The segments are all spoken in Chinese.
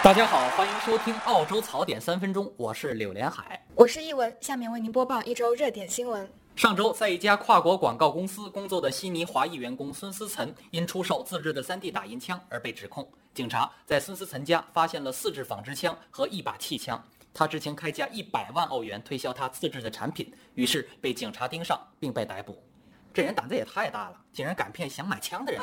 大家好，欢迎收听澳洲槽点三分钟，我是柳连海。我是易文，下面为您播报一周热点新闻。上周，在一家跨国广告公司工作的悉尼华裔员工孙思岑因出售自制的 3D 打印枪而被指控。警察在孙思岑家发现了四支仿制枪和一把气枪，他之前开价一百万欧元推销他自制的产品，于是被警察盯上并被逮捕。这人胆子也太大了，竟然敢骗想买枪的人。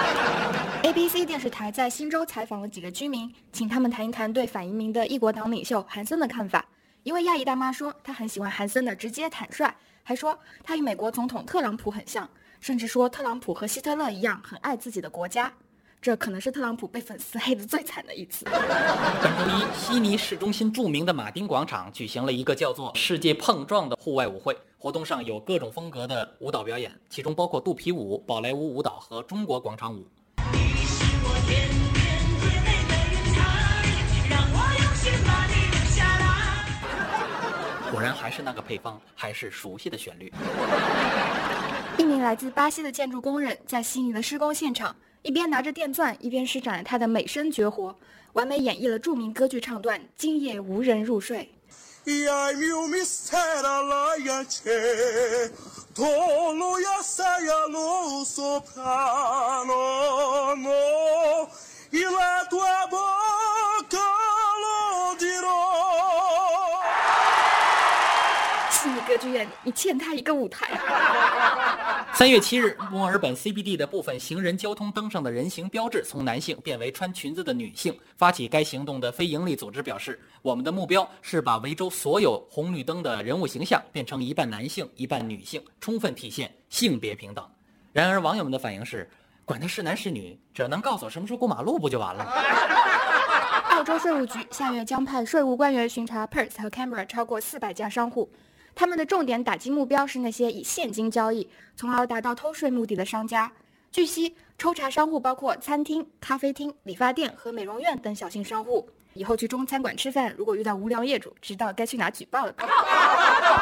ABC 电视台在新州采访了几个居民，请他们谈一谈对反移民的异国党领袖韩森的看法。一位亚裔大妈说，她很喜欢韩森的直接坦率，还说他与美国总统特朗普很像，甚至说特朗普和希特勒一样很爱自己的国家。这可能是特朗普被粉丝黑得最惨的一次。本周一，悉尼市中心著名的马丁广场举行了一个叫做“世界碰撞”的户外舞会。活动上有各种风格的舞蹈表演，其中包括肚皮舞、宝莱坞舞蹈和中国广场舞。果然还是那个配方，还是熟悉的旋律。一名来自巴西的建筑工人在悉尼的施工现场，一边拿着电钻，一边施展了他的美声绝活，完美演绎了著名歌剧唱段《今夜无人入睡》。E ai mio mistero la iace, tolo ya sai allo soprano, no, e la tua bocca lo dirò. 悉尼歌剧院，你欠他一个舞台。三月七日，墨尔本 CBD 的部分行人交通灯上的人形标志从男性变为穿裙子的女性。发起该行动的非营利组织表示，我们的目标是把维州所有红绿灯的人物形象变成一半男性、一半女性，充分体现性别平等。然而，网友们的反应是，管他是男是女，只要能告诉我什么时候过马路不就完了？澳洲税务局下月将派税务官员巡查 Perth 和 Canberra 超过四百家商户。他们的重点打击目标是那些以现金交易，从而达到偷税目的的商家。据悉，抽查商户包括餐厅、咖啡厅、理发店和美容院等小型商户。以后去中餐馆吃饭，如果遇到无良业主，知道该去哪举报了？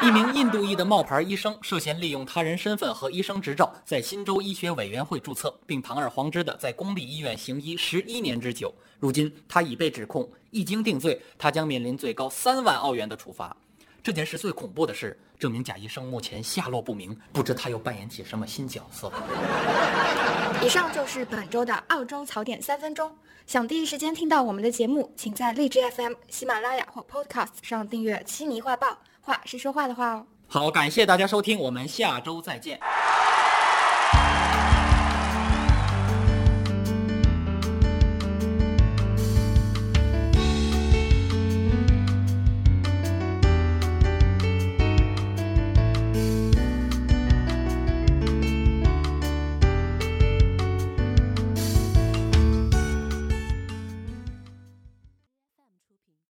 一名印度裔的冒牌医生涉嫌利用他人身份和医生执照，在新州医学委员会注册，并堂而皇之的在公立医院行医十一年之久。如今，他已被指控，一经定罪，他将面临最高三万澳元的处罚。这件事最恐怖的是，这名贾医生目前下落不明，不知他又扮演起什么新角色。以上就是本周的澳洲槽点三分钟。想第一时间听到我们的节目，请在荔枝 FM、喜马拉雅或 Podcast 上订阅《悉尼画报》，话是说话的话哦。好，感谢大家收听，我们下周再见。